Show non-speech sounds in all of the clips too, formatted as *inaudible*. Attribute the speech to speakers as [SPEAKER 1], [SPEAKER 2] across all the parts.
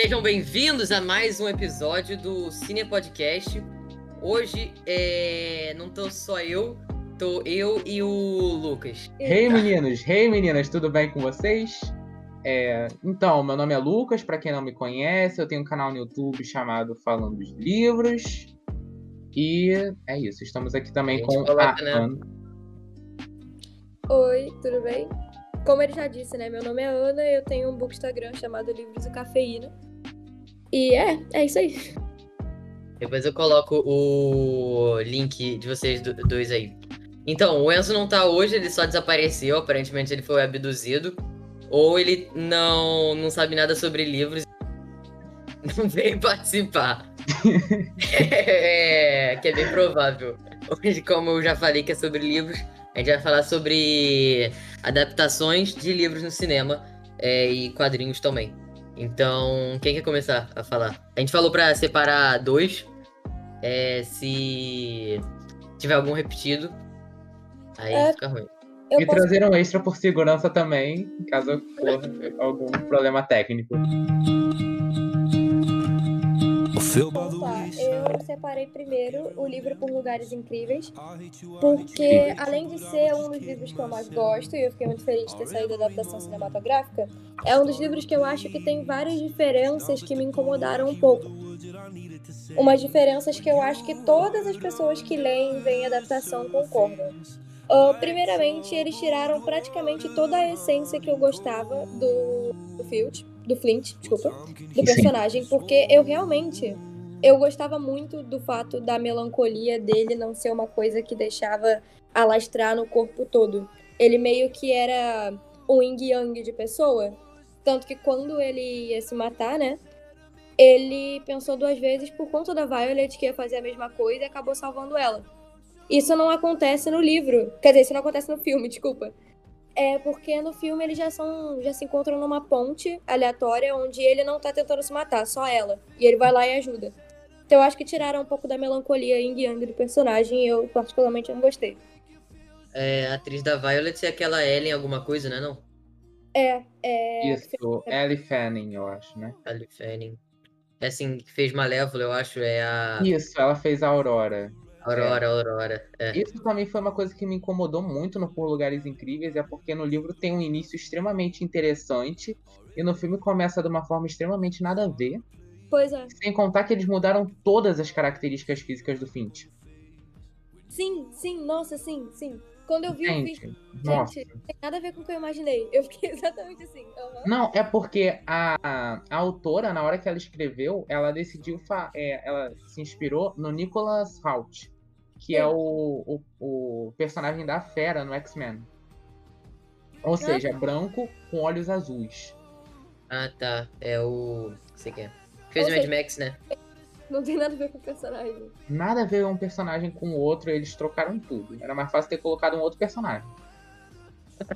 [SPEAKER 1] Sejam bem-vindos a mais um episódio do Cine Podcast. Hoje é... não tô só eu, tô eu e o Lucas.
[SPEAKER 2] Hey meninos, hey meninas, tudo bem com vocês? É, então, meu nome é Lucas, para quem não me conhece, eu tenho um canal no YouTube chamado Falando dos Livros. E é isso, estamos aqui também com coloca, a né? Ana.
[SPEAKER 3] Oi, tudo bem? Como ele já disse, né? Meu nome é Ana e eu tenho um book Instagram chamado Livros e Cafeína. E é, é isso aí.
[SPEAKER 1] Depois eu coloco o link de vocês dois aí. Então, o Enzo não tá hoje, ele só desapareceu, aparentemente ele foi abduzido. Ou ele não, não sabe nada sobre livros. Não veio participar. *laughs* *laughs* é, que é bem provável. Hoje, como eu já falei que é sobre livros, a gente vai falar sobre adaptações de livros no cinema é, e quadrinhos também. Então, quem quer começar a falar? A gente falou para separar dois. É, se tiver algum repetido, aí é, fica ruim.
[SPEAKER 2] E posso... trazer um extra por segurança também, caso for algum problema técnico.
[SPEAKER 3] Opa, eu separei primeiro o livro Por Lugares Incríveis, porque além de ser um dos livros que eu mais gosto, e eu fiquei muito feliz de ter saído da adaptação cinematográfica, é um dos livros que eu acho que tem várias diferenças que me incomodaram um pouco. Umas diferenças que eu acho que todas as pessoas que leem veem adaptação concordam. Uh, primeiramente, eles tiraram praticamente toda a essência que eu gostava do, do Field, do Flint, desculpa, do personagem, porque eu realmente eu gostava muito do fato da melancolia dele não ser uma coisa que deixava alastrar no corpo todo. Ele meio que era um yin yang de pessoa, tanto que quando ele ia se matar, né? Ele pensou duas vezes por conta da Violet que ia fazer a mesma coisa e acabou salvando ela. Isso não acontece no livro. Quer dizer, isso não acontece no filme, *laughs* desculpa. É porque no filme eles já são. já se encontram numa ponte aleatória onde ele não tá tentando se matar, só ela. E ele vai lá e ajuda. Então eu acho que tiraram um pouco da melancolia yin yang do personagem e eu particularmente não gostei.
[SPEAKER 1] É, a atriz da Violet é aquela Ellen alguma coisa, né não?
[SPEAKER 3] É, é.
[SPEAKER 2] Isso, Ellie Fanning, eu acho, né?
[SPEAKER 1] Ellie Fanning. É assim, que fez Malévola, eu acho, é a.
[SPEAKER 2] Isso, ela fez a Aurora.
[SPEAKER 1] Aurora, é. Aurora. É.
[SPEAKER 2] Isso também foi uma coisa que me incomodou muito no Por Lugares Incríveis, é porque no livro tem um início extremamente interessante e no filme começa de uma forma extremamente nada a ver.
[SPEAKER 3] Pois é.
[SPEAKER 2] Sem contar que eles mudaram todas as características físicas do Finch.
[SPEAKER 3] Sim, sim, nossa, sim, sim. Quando eu vi gente, o vídeo, nossa. gente, tem nada a ver com o que eu imaginei. Eu fiquei *laughs* exatamente assim. Uhum.
[SPEAKER 2] Não, é porque a, a, autora, na hora que ela escreveu, ela decidiu, é, ela se inspirou no Nicholas Hoult, que é Sim. é o, o, o, personagem da Fera no X-Men. Ou seja, branco com olhos azuis.
[SPEAKER 1] Ah, tá. É o. Sei que é. Fez o Mad Max, né?
[SPEAKER 3] Não tem nada a ver com o personagem.
[SPEAKER 2] Nada a ver um personagem com o outro, eles trocaram tudo. Era mais fácil ter colocado um outro personagem.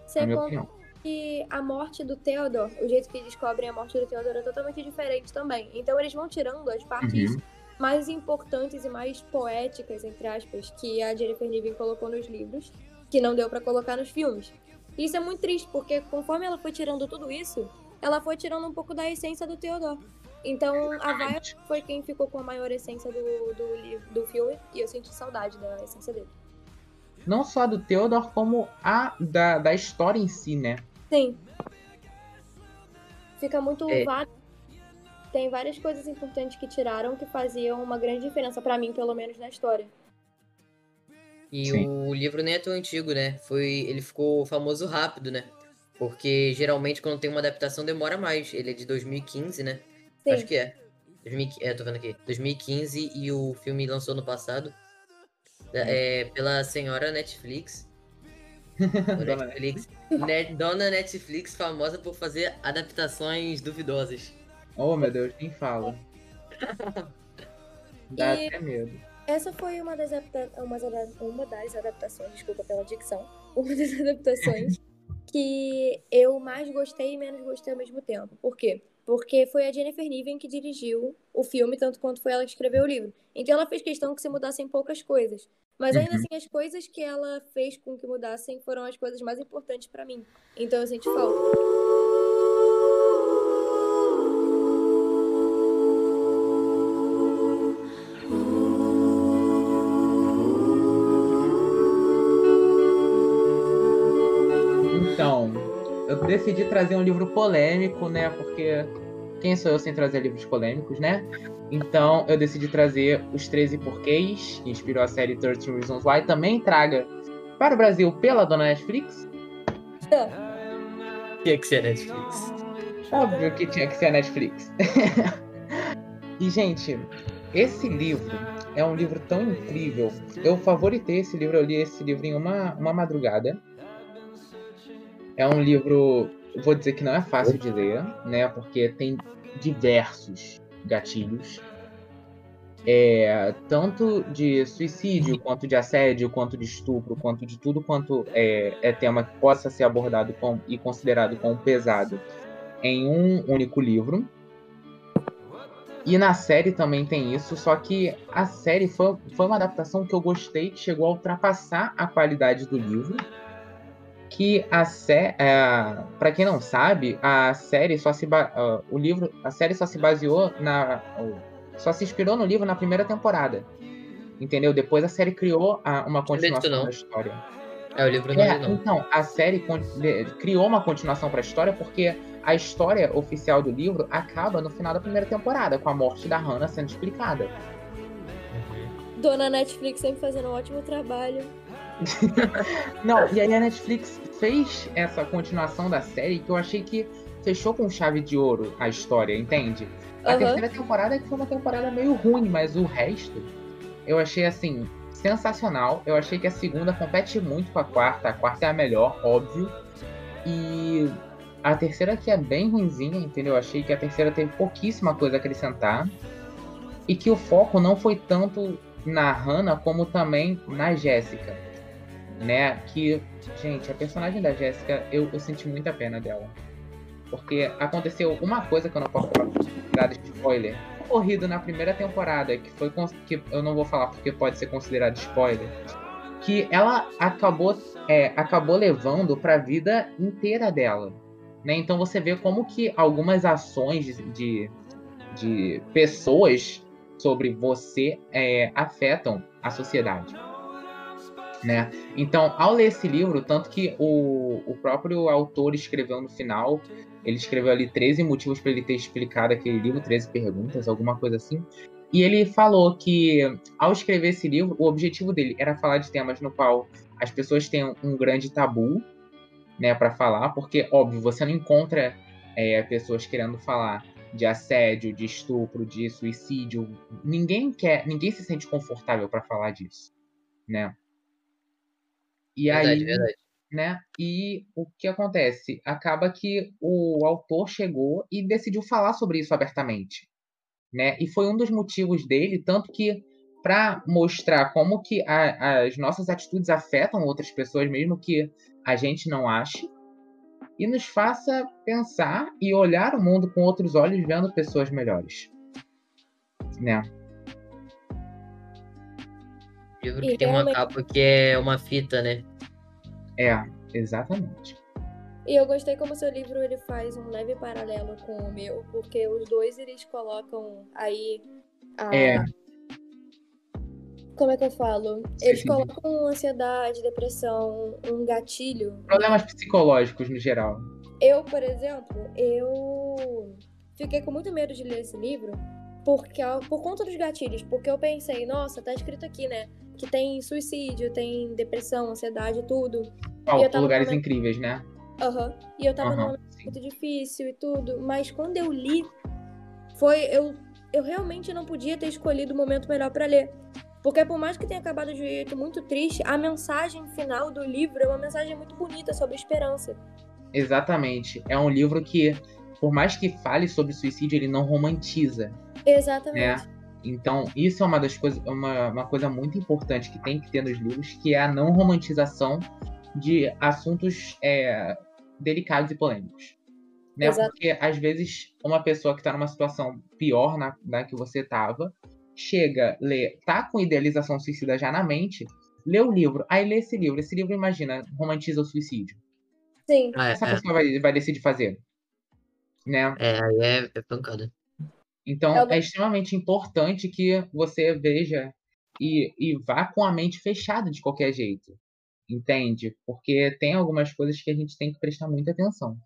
[SPEAKER 3] Você na minha opinião. que a morte do Theodore, o jeito que descobrem a morte do Theodore é totalmente diferente também. Então eles vão tirando as partes uhum. mais importantes e mais poéticas, entre aspas, que a Jennifer Niven colocou nos livros, que não deu para colocar nos filmes. E isso é muito triste, porque conforme ela foi tirando tudo isso, ela foi tirando um pouco da essência do Theodore. Então, a Violet foi quem ficou com a maior essência do, do, do filme, e eu senti saudade da essência dele.
[SPEAKER 2] Não só do Theodore, como a da, da história em si, né?
[SPEAKER 3] Sim. Fica muito é. Tem várias coisas importantes que tiraram que faziam uma grande diferença, para mim, pelo menos, na história.
[SPEAKER 1] E Sim. o livro nem é tão antigo, né? Foi, ele ficou famoso rápido, né? Porque geralmente quando tem uma adaptação demora mais. Ele é de 2015, né? Sim. Acho que é. 2000, é, tô vendo aqui. 2015 e o filme lançou no passado. É, é pela senhora Netflix. *laughs* Dona Netflix. Net, Dona Netflix, famosa por fazer adaptações duvidosas.
[SPEAKER 2] Oh, meu Deus, quem fala? *laughs* Dá e até medo.
[SPEAKER 3] Essa foi uma das, uma, uma das adaptações, desculpa pela dicção, *laughs* uma das adaptações que eu mais gostei e menos gostei ao mesmo tempo. Por quê? Porque foi a Jennifer Niven que dirigiu o filme, tanto quanto foi ela que escreveu o livro. Então ela fez questão que se mudassem poucas coisas. Mas ainda uhum. assim, as coisas que ela fez com que mudassem foram as coisas mais importantes para mim. Então eu senti falta.
[SPEAKER 2] Decidi trazer um livro polêmico, né? Porque quem sou eu sem trazer livros polêmicos, né? Então eu decidi trazer Os 13 Porquês, que inspirou a série 13 Reasons Why. Também traga para o Brasil pela dona Netflix.
[SPEAKER 1] Tinha que ser a Netflix.
[SPEAKER 2] Óbvio que tinha que ser a Netflix. *laughs* e, gente, esse livro é um livro tão incrível. Eu favoritei esse livro, eu li esse livro em uma, uma madrugada. É um livro, vou dizer que não é fácil de ler, né? Porque tem diversos gatilhos. É, tanto de suicídio, quanto de assédio, quanto de estupro, quanto de tudo quanto é, é tema que possa ser abordado com, e considerado como pesado em um único livro. E na série também tem isso, só que a série foi, foi uma adaptação que eu gostei, que chegou a ultrapassar a qualidade do livro. Que a série, é, para quem não sabe, a série só se uh, o livro, a série só se baseou na uh, só se inspirou no livro na primeira temporada. Entendeu? Depois a série criou a, uma continuação da história.
[SPEAKER 1] É, o livro não, é, não.
[SPEAKER 2] Então, a série criou uma continuação para a história porque a história oficial do livro acaba no final da primeira temporada, com a morte da Hannah sendo explicada.
[SPEAKER 3] Dona Netflix sempre fazendo um ótimo trabalho. *laughs*
[SPEAKER 2] Não, e aí a Netflix fez essa continuação da série que eu achei que fechou com chave de ouro a história, entende? A uhum. terceira temporada é que foi uma temporada meio ruim, mas o resto eu achei assim sensacional. Eu achei que a segunda compete muito com a quarta. A quarta é a melhor, óbvio. E a terceira que é bem ruimzinha, entendeu? Achei que a terceira teve pouquíssima coisa a acrescentar. E que o foco não foi tanto na Hannah como também na Jéssica. Né? Que, gente, a personagem da Jéssica, eu, eu senti muita pena dela. Porque aconteceu uma coisa que eu não posso dar de spoiler. Ocorrido na primeira temporada, que foi que eu não vou falar porque pode ser considerado spoiler. Que ela acabou, é, acabou levando para a vida inteira dela né? Então você vê como que algumas ações de, de pessoas sobre você é, afetam a sociedade. Né? Então, ao ler esse livro, tanto que o, o próprio autor escreveu no final, ele escreveu ali 13 motivos para ele ter explicado aquele livro, 13 perguntas, alguma coisa assim. E ele falou que, ao escrever esse livro, o objetivo dele era falar de temas no qual as pessoas têm um grande tabu, né, para falar, porque, óbvio, você não encontra é, pessoas querendo falar de assédio, de estupro, de suicídio. Ninguém quer, ninguém se sente confortável para falar disso, né? E verdade, aí, verdade. né? E o que acontece? Acaba que o autor chegou e decidiu falar sobre isso abertamente, né? E foi um dos motivos dele, tanto que para mostrar como que a, as nossas atitudes afetam outras pessoas, mesmo que a gente não ache, e nos faça pensar e olhar o mundo com outros olhos, vendo pessoas melhores. Né?
[SPEAKER 1] Livro que e tem realmente... uma capa que é uma fita, né?
[SPEAKER 2] É, exatamente.
[SPEAKER 3] E eu gostei como seu livro ele faz um leve paralelo com o meu, porque os dois eles colocam aí a, é como é que eu falo? Eles sim, colocam ansiedade, depressão, um gatilho.
[SPEAKER 2] Problemas psicológicos no geral.
[SPEAKER 3] Eu, por exemplo, eu fiquei com muito medo de ler esse livro porque por conta dos gatilhos, porque eu pensei, nossa, tá escrito aqui, né, que tem suicídio, tem depressão, ansiedade, tudo.
[SPEAKER 2] Oh, lugares momento... incríveis, né?
[SPEAKER 3] Aham. Uhum. E eu tava uhum, num momento muito difícil e tudo, mas quando eu li, foi eu eu realmente não podia ter escolhido o momento melhor para ler. Porque por mais que tenha acabado de um jeito muito triste, a mensagem final do livro é uma mensagem muito bonita sobre esperança.
[SPEAKER 2] Exatamente. É um livro que, por mais que fale sobre suicídio, ele não romantiza.
[SPEAKER 3] Exatamente.
[SPEAKER 2] Né? Então, isso é uma das coisas, uma, uma coisa muito importante que tem que ter nos livros, que é a não romantização de assuntos é, delicados e polêmicos. Né? Porque às vezes uma pessoa que está numa situação pior na, na que você estava chega, lê, tá com idealização suicida já na mente, lê o livro, aí lê esse livro. Esse livro, imagina, romantiza o suicídio.
[SPEAKER 3] Sim.
[SPEAKER 2] Ah, Essa é. pessoa vai, vai decidir fazer. Né?
[SPEAKER 1] É, aí é, é pancada.
[SPEAKER 2] Então, é, é extremamente importante que você veja e, e vá com a mente fechada de qualquer jeito. Entende? Porque tem algumas coisas que a gente tem que prestar muita atenção.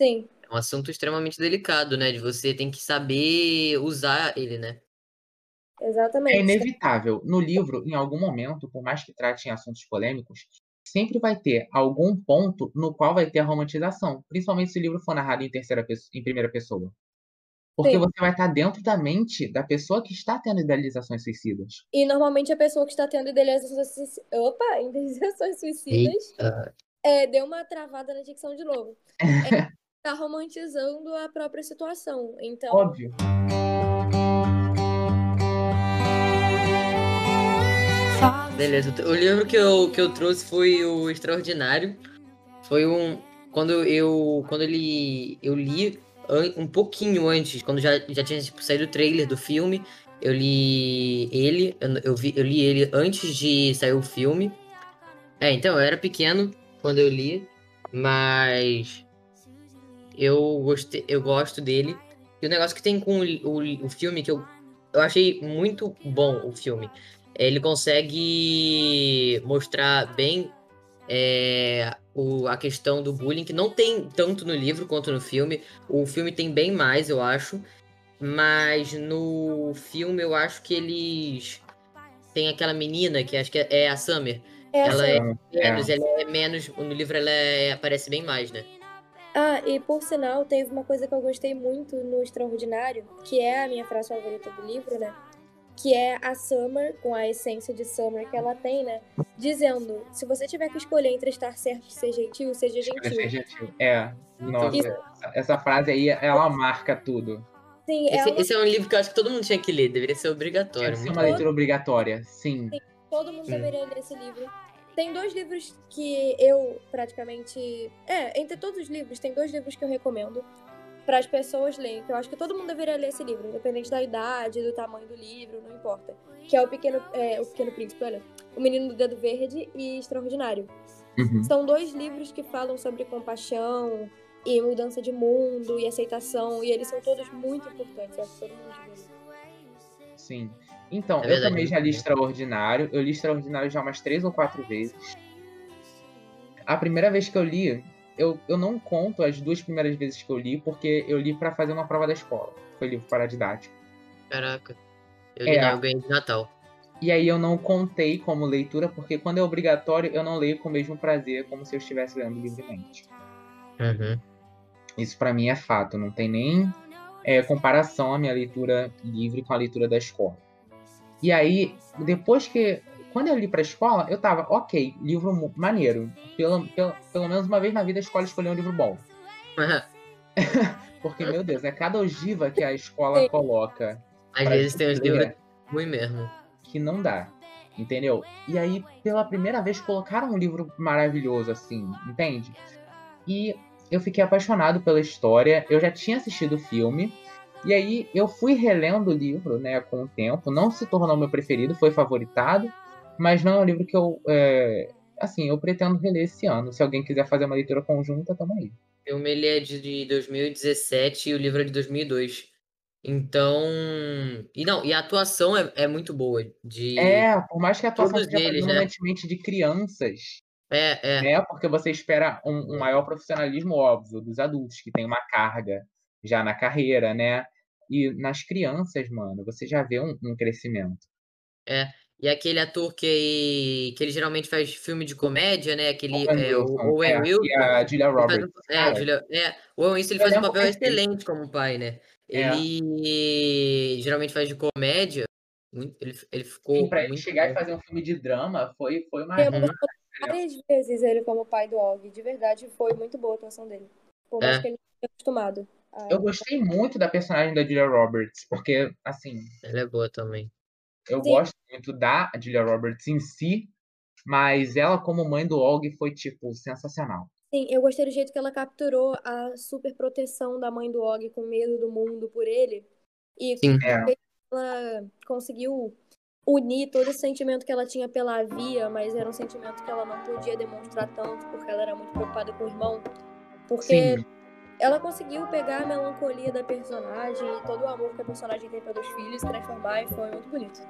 [SPEAKER 3] Sim.
[SPEAKER 1] É um assunto extremamente delicado, né? De você tem que saber usar ele, né?
[SPEAKER 3] Exatamente.
[SPEAKER 2] É inevitável. No livro, em algum momento, por mais que trate em assuntos polêmicos, sempre vai ter algum ponto no qual vai ter a romantização, principalmente se o livro for narrado em terceira pessoa, em primeira pessoa. Porque Sim. você vai estar dentro da mente da pessoa que está tendo idealizações suicidas.
[SPEAKER 3] E normalmente a pessoa que está tendo idealizações suicidas. Opa, *laughs* idealizações suicidas. É, deu uma travada na dicção de novo. É, tá romantizando a própria situação. Então.
[SPEAKER 2] Óbvio.
[SPEAKER 1] Beleza. O livro que eu, que eu trouxe foi o Extraordinário. Foi um. Quando eu. Quando ele. Eu li um pouquinho antes, quando já, já tinha tipo, saído o trailer do filme, eu li ele, eu, eu, vi, eu li ele antes de sair o filme. É, então, eu era pequeno quando eu li, mas eu gostei, eu gosto dele. E o negócio que tem com o, o, o filme, que eu, eu achei muito bom o filme, ele consegue mostrar bem é, o, a questão do bullying, que não tem tanto no livro quanto no filme. O filme tem bem mais, eu acho. Mas no filme eu acho que eles. Tem aquela menina que acho que é a Summer. É ela é menos, é. ela é menos. No livro ela é, aparece bem mais, né?
[SPEAKER 3] Ah, e por sinal, teve uma coisa que eu gostei muito no Extraordinário, que é a minha frase favorita do livro, né? Que é a Summer, com a essência de Summer que ela tem, né? Dizendo, se você tiver que escolher entre estar certo e ser gentil, seja gentil. Seja gentil.
[SPEAKER 2] É, nossa, Isso. essa frase aí, ela marca tudo.
[SPEAKER 1] Sim, esse, esse, é um livro que eu acho que todo mundo tinha que ler, deveria ser obrigatório. Deve
[SPEAKER 2] ser uma leitura obrigatória, sim. sim
[SPEAKER 3] todo mundo deveria ler esse livro. Tem dois livros que eu praticamente. É, entre todos os livros, tem dois livros que eu recomendo para as pessoas lerem, que eu acho que todo mundo deveria ler esse livro, independente da idade, do tamanho do livro, não importa. Que é o Pequeno, é, o Pequeno Príncipe, olha, O Menino do Dedo Verde e Extraordinário. Uhum. São dois livros que falam sobre compaixão e mudança de mundo e aceitação, e eles são todos muito importantes, eu acho que todo mundo deveria.
[SPEAKER 2] Sim. Então, é eu também já li Extraordinário, eu li Extraordinário já umas três ou quatro vezes. A primeira vez que eu li, eu, eu não conto as duas primeiras vezes que eu li, porque eu li para fazer uma prova da escola. Foi livro paradidático.
[SPEAKER 1] Caraca. Eu li é, ganhei de Natal.
[SPEAKER 2] E aí eu não contei como leitura, porque quando é obrigatório, eu não leio com o mesmo prazer, como se eu estivesse lendo livremente.
[SPEAKER 1] Uhum.
[SPEAKER 2] Isso para mim é fato, não tem nem é, comparação a minha leitura livre com a leitura da escola. E aí, depois que quando eu li pra escola, eu tava, ok, livro maneiro. Pelo, pelo, pelo menos uma vez na vida a escola escolheu um livro bom. *laughs* Porque, meu Deus, é cada ogiva que a escola coloca.
[SPEAKER 1] Às vezes tem uns livros ruim mesmo.
[SPEAKER 2] Que não dá. Entendeu? E aí, pela primeira vez, colocaram um livro maravilhoso, assim, entende? E eu fiquei apaixonado pela história. Eu já tinha assistido o filme. E aí eu fui relendo o livro, né, com o tempo. Não se tornou meu preferido, foi favoritado. Mas não é um livro que eu. É, assim, eu pretendo reler esse ano. Se alguém quiser fazer uma leitura conjunta, tamo aí.
[SPEAKER 1] O filme ele é de 2017 e o livro é de 2002. Então. E não, e a atuação é, é muito boa. De...
[SPEAKER 2] É, por mais que a atuação seja predominantemente né? de crianças.
[SPEAKER 1] É, é.
[SPEAKER 2] Né? Porque você espera um, um, maior profissionalismo, óbvio, dos adultos, que tem uma carga já na carreira, né? E nas crianças, mano, você já vê um, um crescimento.
[SPEAKER 1] É. E aquele ator que, que ele geralmente faz filme de comédia, né? Aquele, é, o Owen
[SPEAKER 2] é,
[SPEAKER 1] Wilson.
[SPEAKER 2] E a Julia Roberts.
[SPEAKER 1] é, a Julia, é, o Owen Wilson ele faz um papel excelente como pai, né? É. Ele geralmente faz de comédia. Ele, ele ficou. Sim,
[SPEAKER 2] pra ele chegar bom. e fazer um filme de drama foi, foi uma.
[SPEAKER 3] Eu várias vezes ele como pai do Og. De verdade, foi muito boa a atuação dele. Por mais é. que ele tenha acostumado.
[SPEAKER 2] A... Eu gostei muito da personagem da Julia Roberts, porque, assim.
[SPEAKER 1] Ela é boa também.
[SPEAKER 2] Eu Sim. gosto muito da Julia Roberts em si, mas ela como mãe do Og foi, tipo, sensacional.
[SPEAKER 3] Sim, eu gostei do jeito que ela capturou a super proteção da mãe do Og com medo do mundo por ele. E
[SPEAKER 1] Sim.
[SPEAKER 3] ela conseguiu unir todo esse sentimento que ela tinha pela Via, mas era um sentimento que ela não podia demonstrar tanto porque ela era muito preocupada com o irmão. Porque Sim. Ela conseguiu pegar a melancolia da personagem e todo o amor que a personagem tem pelos filhos e transformar e foi muito bonito.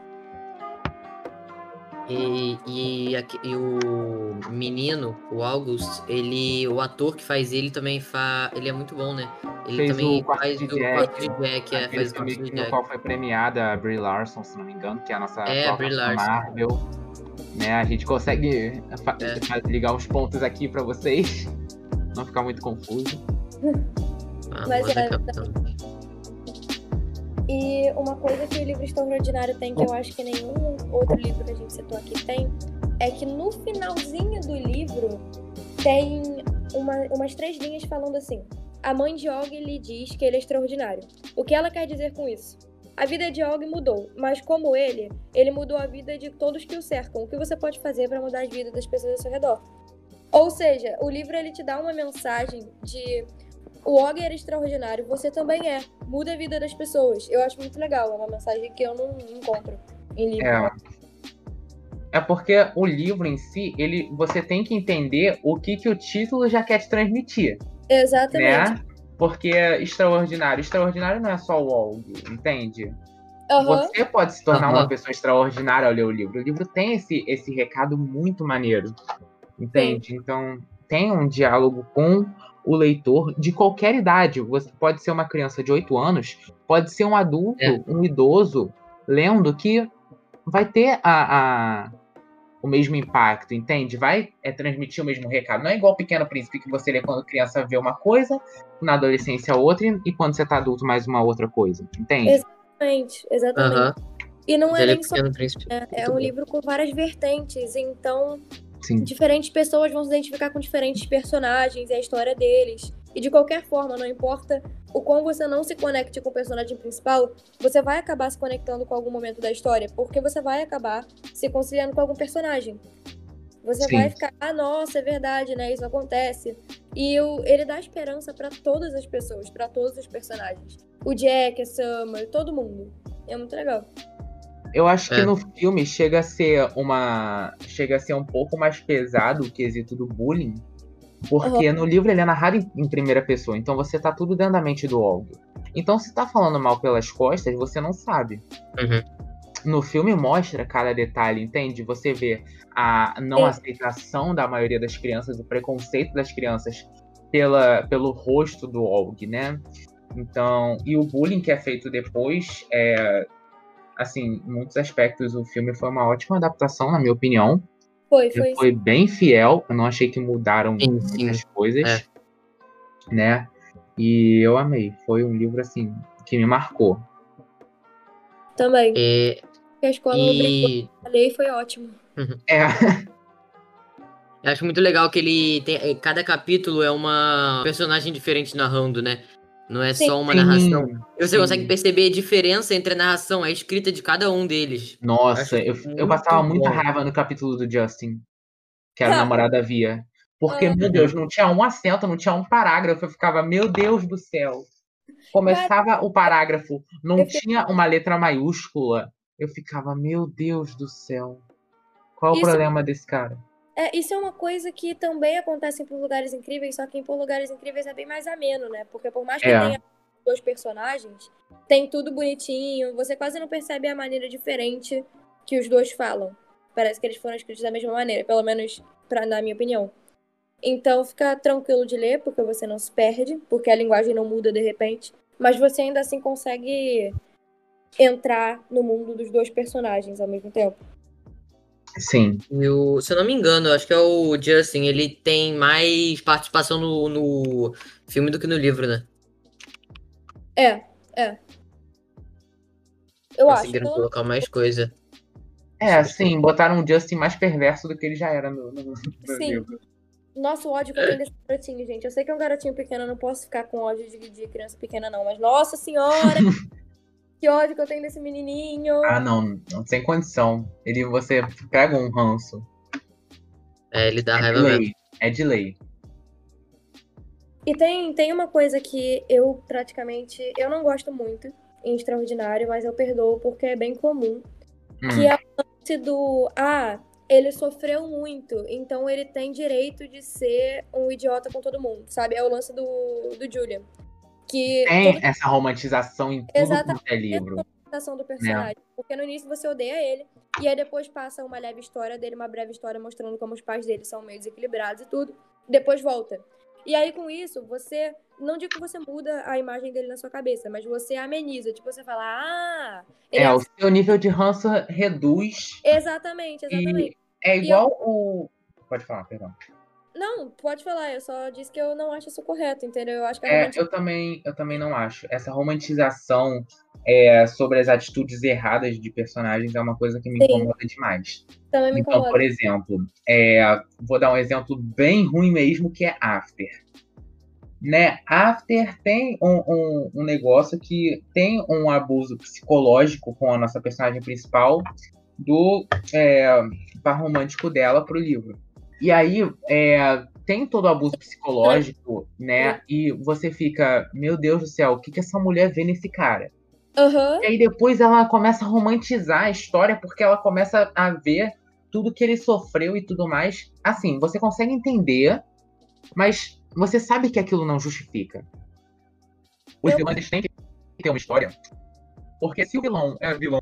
[SPEAKER 1] E, e, e, o menino, o August, ele, o ator que faz ele também fa, ele é muito bom, né? Ele
[SPEAKER 2] Fez
[SPEAKER 1] também faz o
[SPEAKER 2] Jack,
[SPEAKER 1] quarto de Jack, é, faz o quarto de
[SPEAKER 2] no
[SPEAKER 1] Jack.
[SPEAKER 2] qual foi premiada a Brie Larson, se não me engano, que é a nossa
[SPEAKER 1] É, Brie Larson.
[SPEAKER 2] Marvel. Né, a gente consegue
[SPEAKER 1] É.
[SPEAKER 2] ligar os pontos aqui pra vocês, *laughs* não ficar muito confuso.
[SPEAKER 1] Ah,
[SPEAKER 3] Mas é-. E uma coisa que o livro extraordinário tem, que eu acho que nenhum outro livro que a gente citou aqui tem, é que no finalzinho do livro tem uma- umas três linhas falando assim: A mãe de Og lhe diz que ele é extraordinário. O que ela quer dizer com isso? A vida de Og mudou, mas como ele, ele mudou a vida de todos que o cercam. O que você pode fazer para mudar a vida das pessoas ao seu redor? Ou seja, o livro ele te dá uma mensagem de o Og era extraordinário, você também é. Muda a vida das pessoas. Eu acho muito legal, é uma mensagem que eu não encontro em livro.
[SPEAKER 2] É. É porque o livro em si, ele, você tem que entender o que, que o título já quer te transmitir,
[SPEAKER 3] Exatamente.
[SPEAKER 2] né? Porque extraordinário, extraordinário não é só o Og, entende?
[SPEAKER 3] Aham.
[SPEAKER 2] Você pode se tornar
[SPEAKER 1] Aham.
[SPEAKER 2] uma pessoa extraordinária ao ler o livro. O livro tem esse, esse recado muito maneiro. Entende? Então, tem um diálogo com o leitor de qualquer idade. Você pode ser uma criança de 8 anos, pode ser um adulto,
[SPEAKER 1] É.
[SPEAKER 2] um idoso, lendo que vai ter a, a- o mesmo impacto, entende? Vai é, transmitir o mesmo recado. Não é igual o Pequeno Príncipe que você lê quando criança vê uma coisa, na adolescência outra, e quando você tá adulto mais uma outra coisa. Entende?
[SPEAKER 3] Ex- Exatamente, exatamente.
[SPEAKER 1] Aham.
[SPEAKER 3] E não é
[SPEAKER 1] é
[SPEAKER 3] nem só.
[SPEAKER 1] pequeno príncipe.
[SPEAKER 3] É, é um
[SPEAKER 1] bom.
[SPEAKER 3] livro com várias vertentes, então
[SPEAKER 2] Sim.
[SPEAKER 3] diferentes pessoas vão se identificar com diferentes personagens e a história deles. E de qualquer forma, não importa o quão você não se conecte com o personagem principal, você vai acabar se conectando com algum momento da história, porque você vai acabar se conciliando com algum personagem. Você
[SPEAKER 2] Sim.
[SPEAKER 3] vai ficar, ah, nossa, é verdade, né? Isso acontece. E o- ele dá esperança pra todas as pessoas, pra todos os personagens. O Jack, a Summer, todo mundo. É muito legal.
[SPEAKER 2] Eu acho que
[SPEAKER 1] É.
[SPEAKER 2] no filme chega a ser uma. Chega a ser um pouco mais pesado o quesito do bullying. Porque no livro ele é narrado em, em primeira pessoa, então você tá tudo dentro da mente do Og. Então se tá falando mal pelas costas, você não sabe.
[SPEAKER 1] Uhum.
[SPEAKER 2] No filme mostra cada detalhe, entende? Você vê a não
[SPEAKER 3] Sim.
[SPEAKER 2] aceitação da maioria das crianças, o preconceito das crianças pela, pelo rosto do Og, né? Então, e o bullying que é feito depois, é, assim, em muitos aspectos o filme foi uma ótima adaptação, na minha opinião.
[SPEAKER 3] Foi,
[SPEAKER 2] Ele
[SPEAKER 3] foi.
[SPEAKER 2] foi bem fiel, eu não achei que mudaram
[SPEAKER 1] Sim,
[SPEAKER 2] muitas
[SPEAKER 1] sim.
[SPEAKER 2] coisas,
[SPEAKER 1] É.
[SPEAKER 2] né? E eu amei, foi um livro assim que me marcou.
[SPEAKER 3] Também.
[SPEAKER 1] É,
[SPEAKER 3] Porque a escola
[SPEAKER 1] e
[SPEAKER 3] a e foi ótimo.
[SPEAKER 2] É,
[SPEAKER 1] eu acho muito legal que ele tem. Cada capítulo é uma personagem diferente narrando, né? Não é
[SPEAKER 3] Sim.
[SPEAKER 1] só uma narração. Você
[SPEAKER 2] sim.
[SPEAKER 1] consegue perceber a diferença entre a narração, a escrita de cada um deles.
[SPEAKER 2] Nossa, eu, eu
[SPEAKER 1] muito
[SPEAKER 2] passava muita raiva no capítulo do Justin, que era a
[SPEAKER 3] Ah.
[SPEAKER 2] namorada via. Porque,
[SPEAKER 3] Ah.
[SPEAKER 2] meu Deus, não tinha um acento, não tinha um parágrafo. Eu ficava, meu Deus do céu. Começava o parágrafo, não
[SPEAKER 3] Eu fiquei-
[SPEAKER 2] tinha uma letra maiúscula. Eu ficava, meu Deus do céu. Qual o
[SPEAKER 3] Isso-
[SPEAKER 2] problema desse cara?
[SPEAKER 3] É, isso é uma coisa que também acontece em Por Lugares Incríveis, só que em Por Lugares Incríveis é bem mais ameno, né? Porque por mais que
[SPEAKER 2] É.
[SPEAKER 3] tenha dois personagens, tem tudo bonitinho, você quase não percebe a maneira diferente que os dois falam. Parece que eles foram escritos da mesma maneira, pelo menos pra, na minha opinião. Então fica tranquilo de ler, porque você não se perde, porque a linguagem não muda de repente, mas você ainda assim consegue entrar no mundo dos dois personagens ao mesmo tempo.
[SPEAKER 2] Sim.
[SPEAKER 1] E o, se eu não me engano, eu acho que é o Justin, ele tem mais participação no, no filme do que no livro, né?
[SPEAKER 3] É, é. Eu acho.
[SPEAKER 1] Conseguiram
[SPEAKER 3] Pelo-
[SPEAKER 1] colocar mais coisa.
[SPEAKER 2] É, sim, botaram um Justin mais perverso do que ele já era no, no, no
[SPEAKER 3] Sim.
[SPEAKER 2] livro.
[SPEAKER 3] Nossa, o ódio que eu tenho desse garotinho, gente. Eu sei que é um garotinho pequeno, eu não posso ficar com ódio de, de criança pequena, não. Mas, nossa senhora! *laughs* que ódio que eu tenho desse menininho.
[SPEAKER 2] Ah, não, não, sem condição. Ele, você pega um ranço.
[SPEAKER 1] É, ele dá
[SPEAKER 2] É de
[SPEAKER 1] raiva mesmo.
[SPEAKER 2] lei. É de lei.
[SPEAKER 3] E tem, tem uma coisa que eu praticamente. Eu não gosto muito em Extraordinário, mas eu perdoo porque é bem comum.
[SPEAKER 2] Hum,
[SPEAKER 3] Que é o lance do. Ah, ele sofreu muito, então ele tem direito de ser um idiota com todo mundo, sabe? É o lance do, do Julian. Que
[SPEAKER 2] Tem
[SPEAKER 3] todo
[SPEAKER 2] essa romantização em tudo
[SPEAKER 3] Exatamente.
[SPEAKER 2] quanto é livro.
[SPEAKER 3] do personagem. Porque no início você odeia ele, E aí depois passa uma leve história dele, uma breve história mostrando como os pais dele são meio desequilibrados e tudo. Depois volta. E aí, com isso, você. Não digo que você muda a imagem dele na sua cabeça, mas você ameniza. Tipo, você fala, ah.
[SPEAKER 2] é, é o seu nível de ranço reduz.
[SPEAKER 3] Exatamente, exatamente.
[SPEAKER 2] é igual eu... o. Pode falar, perdão.
[SPEAKER 3] Não, pode falar, eu só disse que eu não acho isso correto, entendeu? Eu acho que
[SPEAKER 2] é, eu também, eu também não acho. Essa romantização é, sobre as atitudes erradas de personagens é uma coisa que me Sim. incomoda demais.
[SPEAKER 3] Também me
[SPEAKER 2] então,
[SPEAKER 3] incomoda.
[SPEAKER 2] por exemplo, é, vou dar um exemplo bem ruim mesmo, que é After. Né? After tem um, um, um negócio que tem um abuso psicológico com a nossa personagem principal do é, par romântico dela pro livro. E aí é, tem todo o abuso psicológico, né? E você fica, meu Deus do céu, o que, que essa mulher vê nesse cara?
[SPEAKER 3] Uhum.
[SPEAKER 2] E aí depois ela começa a romantizar a história porque ela começa a ver tudo que ele sofreu e tudo mais. Assim, você consegue entender, mas você sabe que aquilo não justifica. Os Eu... vilões têm que ter uma história. Porque se o vilão é vilão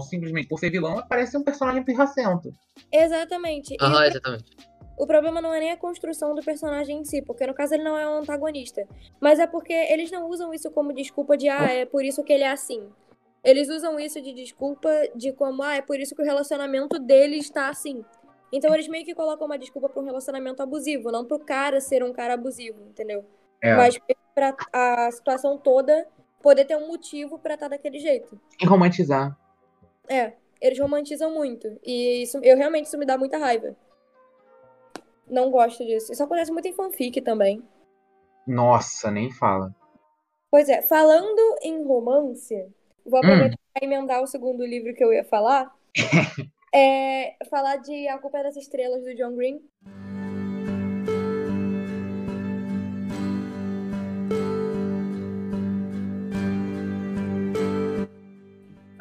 [SPEAKER 2] simplesmente por ser vilão, parece um personagem pirracento.
[SPEAKER 3] Exatamente.
[SPEAKER 1] Aham, uhum, exatamente.
[SPEAKER 3] O problema não é nem a construção do personagem em si, porque no caso ele não é um antagonista. Mas é porque eles não usam isso como desculpa de, ah, é por isso que ele é assim. Eles usam isso de desculpa de como, ah, é por isso que o relacionamento dele está assim. Então eles meio que colocam uma desculpa para um relacionamento abusivo, não pro cara ser um cara abusivo, entendeu?
[SPEAKER 2] É.
[SPEAKER 3] Mas pra a situação toda poder ter um motivo para estar tá daquele jeito.
[SPEAKER 2] E romantizar.
[SPEAKER 3] É, eles romantizam muito. E isso, eu realmente isso me dá muita raiva. Não gosto disso. Isso acontece muito em fanfic também.
[SPEAKER 2] Nossa, nem fala.
[SPEAKER 3] Pois é, falando em romance, vou aproveitar hum. para emendar o segundo livro que eu ia falar. *laughs* é falar de A Culpa é das Estrelas, do John Green.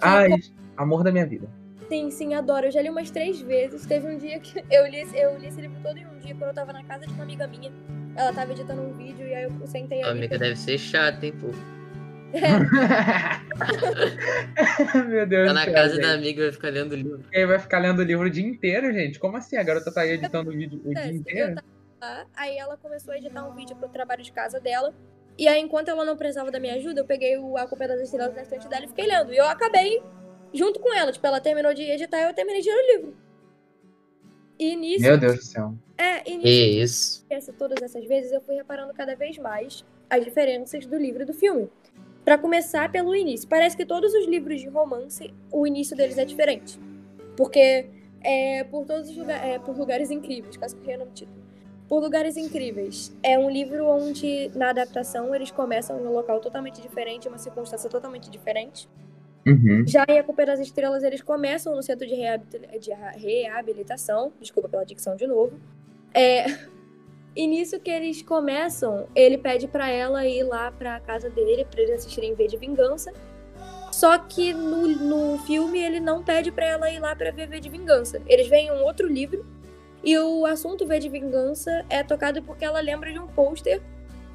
[SPEAKER 2] Ai, amor da minha vida.
[SPEAKER 3] Sim, sim, adoro. Eu já li umas três vezes. Teve um dia que eu li, eu li esse livro todo em um dia, quando eu tava na casa de uma amiga minha. Ela tava editando um vídeo e aí eu sentei
[SPEAKER 1] A amiga deve ser chata, hein, pô.
[SPEAKER 3] É. *laughs*
[SPEAKER 2] Meu Deus
[SPEAKER 1] Tá na céu, casa gente. da amiga e vai ficar lendo o livro.
[SPEAKER 2] E vai ficar lendo o livro o dia inteiro, gente? Como assim? A garota tá aí editando o vídeo o
[SPEAKER 3] é,
[SPEAKER 2] dia inteiro?
[SPEAKER 3] Lá, aí ela começou a editar um vídeo pro trabalho de casa dela. E aí, enquanto ela não precisava da minha ajuda, eu peguei o A Culpa das Estrelas na estante dela e fiquei lendo. E eu acabei junto com ela. Tipo, ela terminou de editar e eu terminei de ler o livro. E nisso.
[SPEAKER 2] Meu Deus do céu.
[SPEAKER 3] É, e
[SPEAKER 1] nisso.
[SPEAKER 3] Isso. Todas essas vezes eu fui reparando cada vez mais as diferenças do livro e do filme. Para começar pelo início. Parece que todos os livros de romance, o início deles é diferente. Porque é por todos os lugares. É, por lugares incríveis, quase que eu no título. Por Lugares Incríveis. É um livro onde, na adaptação, eles começam em um local totalmente diferente, uma circunstância totalmente diferente.
[SPEAKER 2] Uhum.
[SPEAKER 3] Já em A Culpa das Estrelas, eles começam no centro de, de reabilitação. Desculpa pela dicção de novo. É, *laughs* e nisso que eles começam, ele pede para ela ir lá pra casa dele, pra eles assistirem V de Vingança. Só que no, no filme ele não pede para ela ir lá pra ver V de Vingança. Eles veem um outro livro e o assunto V de Vingança é tocado porque ela lembra de um pôster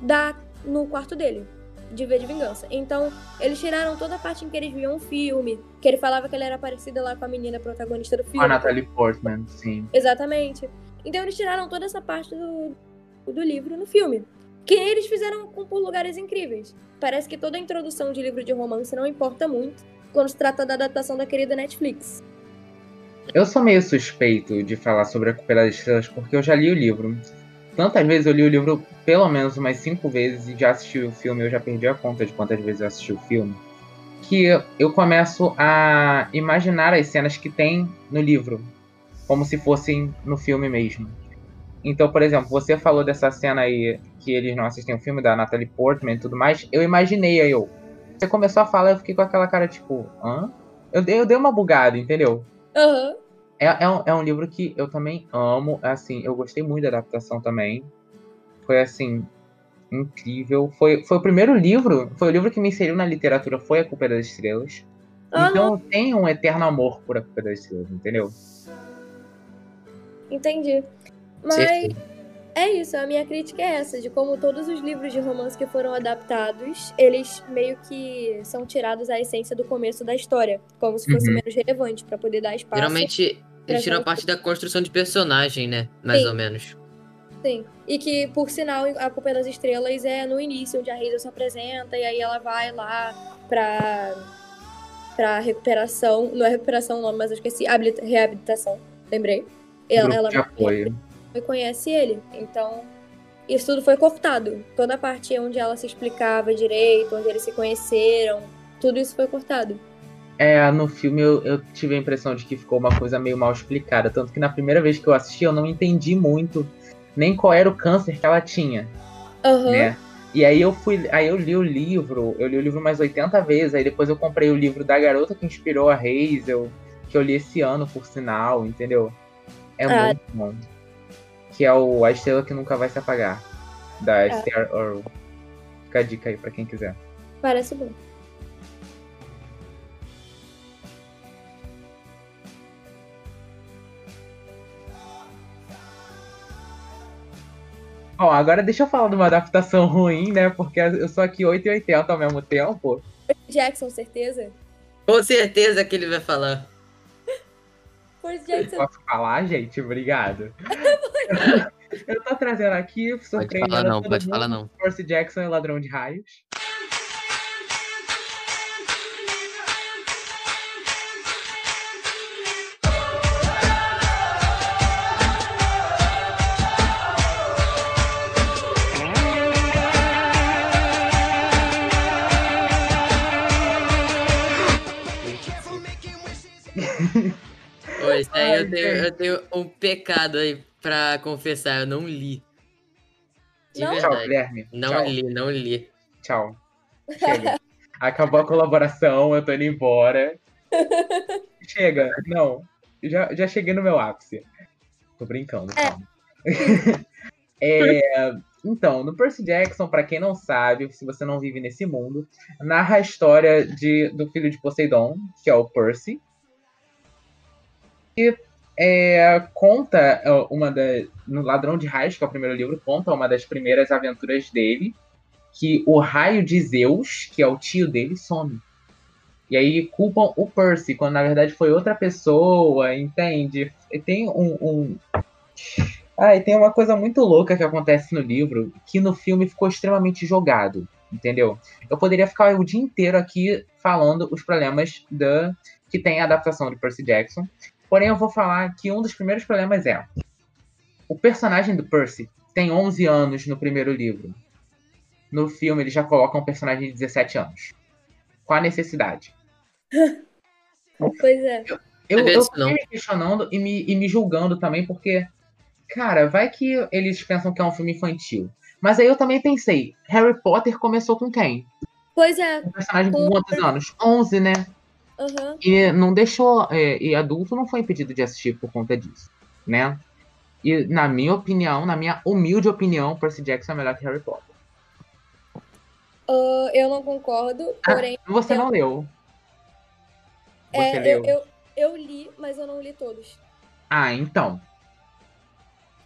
[SPEAKER 3] da no quarto dele de V de Vingança. Então, eles tiraram toda a parte em que eles viam o filme, que ele falava que ela era parecida lá com a menina protagonista do filme.
[SPEAKER 2] A Natalie Portman, sim.
[SPEAKER 3] Exatamente. Então, eles tiraram toda essa parte do, do livro no filme. Que eles fizeram com Por Lugares Incríveis. Parece que toda a introdução de livro de romance não importa muito quando se trata da adaptação da querida Netflix.
[SPEAKER 2] Eu sou meio suspeito de falar sobre a Culpa das Estrelas porque eu já li o livro tantas vezes eu li o livro pelo menos umas cinco vezes e já assisti o filme, eu já perdi a conta de quantas vezes eu assisti o filme, que eu começo a imaginar as cenas que tem no livro, como se fossem no filme mesmo. Então, por exemplo, você falou dessa cena aí que eles não assistem o filme da Natalie Portman e tudo mais, eu imaginei aí eu. Você começou a falar, eu fiquei com aquela cara tipo, hã? Eu dei, eu dei uma bugada, entendeu?
[SPEAKER 3] Uhum.
[SPEAKER 2] É, é, um, é um livro que eu também amo. Assim, eu gostei muito da adaptação também. Foi assim, incrível. Foi, foi o primeiro livro, foi o livro que me inseriu na literatura, foi A Culpa das Estrelas. Ah, então tem tenho um eterno amor por A Culpa das Estrelas, entendeu?
[SPEAKER 3] Entendi. Mas É isso, a minha crítica é essa, de como todos os livros de romance que foram adaptados, eles meio que são tirados a essência do começo da história, como se fosse uhum. menos relevante, para poder dar espaço.
[SPEAKER 1] Geralmente, eles tiram a parte da construção de personagem, né? Mais Sim. ou menos.
[SPEAKER 3] Sim. E que, por sinal, a Culpa das Estrelas é no início, onde a Risa se apresenta e aí ela vai lá pra, pra recuperação. Não é recuperação o nome, mas eu esqueci. Reabilitação, lembrei.
[SPEAKER 2] Ela, ela de apoio
[SPEAKER 3] conhece ele. Então, isso tudo foi cortado. Toda a parte onde ela se explicava direito, onde eles se conheceram, tudo isso foi cortado.
[SPEAKER 2] É, no filme eu, eu, tive a impressão de que ficou uma coisa meio mal explicada. Tanto que na primeira vez que eu assisti, eu não entendi muito nem qual era o câncer que ela tinha.
[SPEAKER 3] Uhum.
[SPEAKER 2] Né? E aí eu fui. Aí eu li o livro, eu li o livro mais 80 vezes, aí depois eu comprei o livro da garota que inspirou a Hazel, que eu li esse ano, por sinal, entendeu? É ah. muito bom que é o A Estrela que Nunca Vai Se Apagar, da é. Esther Earl. Fica a dica aí pra quem quiser.
[SPEAKER 3] Parece bom.
[SPEAKER 2] Bom, agora deixa eu falar de uma adaptação ruim, né? Porque eu sou aqui 8 e 80 ao mesmo tempo.
[SPEAKER 3] Jackson, certeza?
[SPEAKER 1] Com certeza que ele vai falar.
[SPEAKER 3] Percy Jackson.
[SPEAKER 2] Posso falar, gente? Obrigado. *laughs* eu tô trazendo aqui,
[SPEAKER 1] surpreendendo. Pode falar não, pode falar não.
[SPEAKER 2] Percy Jackson é ladrão de raios.
[SPEAKER 1] Pois é, eu tenho, eu tenho um pecado aí pra confessar, eu não li.
[SPEAKER 2] De não? Tchau, Guilherme.
[SPEAKER 1] Não
[SPEAKER 2] Tchau.
[SPEAKER 1] li, não li.
[SPEAKER 2] Tchau. Chega. *laughs* Acabou a colaboração, eu tô indo embora. Chega, não. Já, já cheguei no meu ápice. Tô brincando, é. calma. *laughs* É, então, no Percy Jackson, para quem não sabe, se você não vive nesse mundo, narra a história de, do filho de Poseidon, que é o Percy, e é, conta é, uma da. No Ladrão de Raios, que é o primeiro livro, conta uma das primeiras aventuras dele, que o raio de Zeus, que é o tio dele, some. E aí culpam o Percy, quando na verdade foi outra pessoa, entende? E tem um. um... Ah, e tem uma coisa muito louca que acontece no livro, que no filme ficou extremamente jogado, entendeu? Eu poderia ficar o dia inteiro aqui falando os problemas da que tem a adaptação de Percy Jackson, Porém, eu vou falar que um dos primeiros problemas é o personagem do Percy tem 11 anos no primeiro livro. No filme, ele já coloca um personagem de 17 anos. Qual a necessidade? *laughs*
[SPEAKER 3] pois é.
[SPEAKER 2] Eu, eu, eu fiquei me questionando e me, e me julgando também, porque, cara, vai que eles pensam que é um filme infantil. Mas aí eu também pensei, Harry Potter começou com quem?
[SPEAKER 3] Pois é.
[SPEAKER 2] Um personagem com quantos anos? 11, né?
[SPEAKER 3] Uhum.
[SPEAKER 2] E não deixou. É, e adulto não foi impedido de assistir por conta disso, né? E na minha opinião, na minha humilde opinião, Percy Jackson é melhor que Harry Potter.
[SPEAKER 3] Uh, eu não concordo, ah, porém.
[SPEAKER 2] Ah, você eu... não leu.
[SPEAKER 3] Você é, leu. Eu, eu, eu, li, mas eu não li todos.
[SPEAKER 2] Ah, então.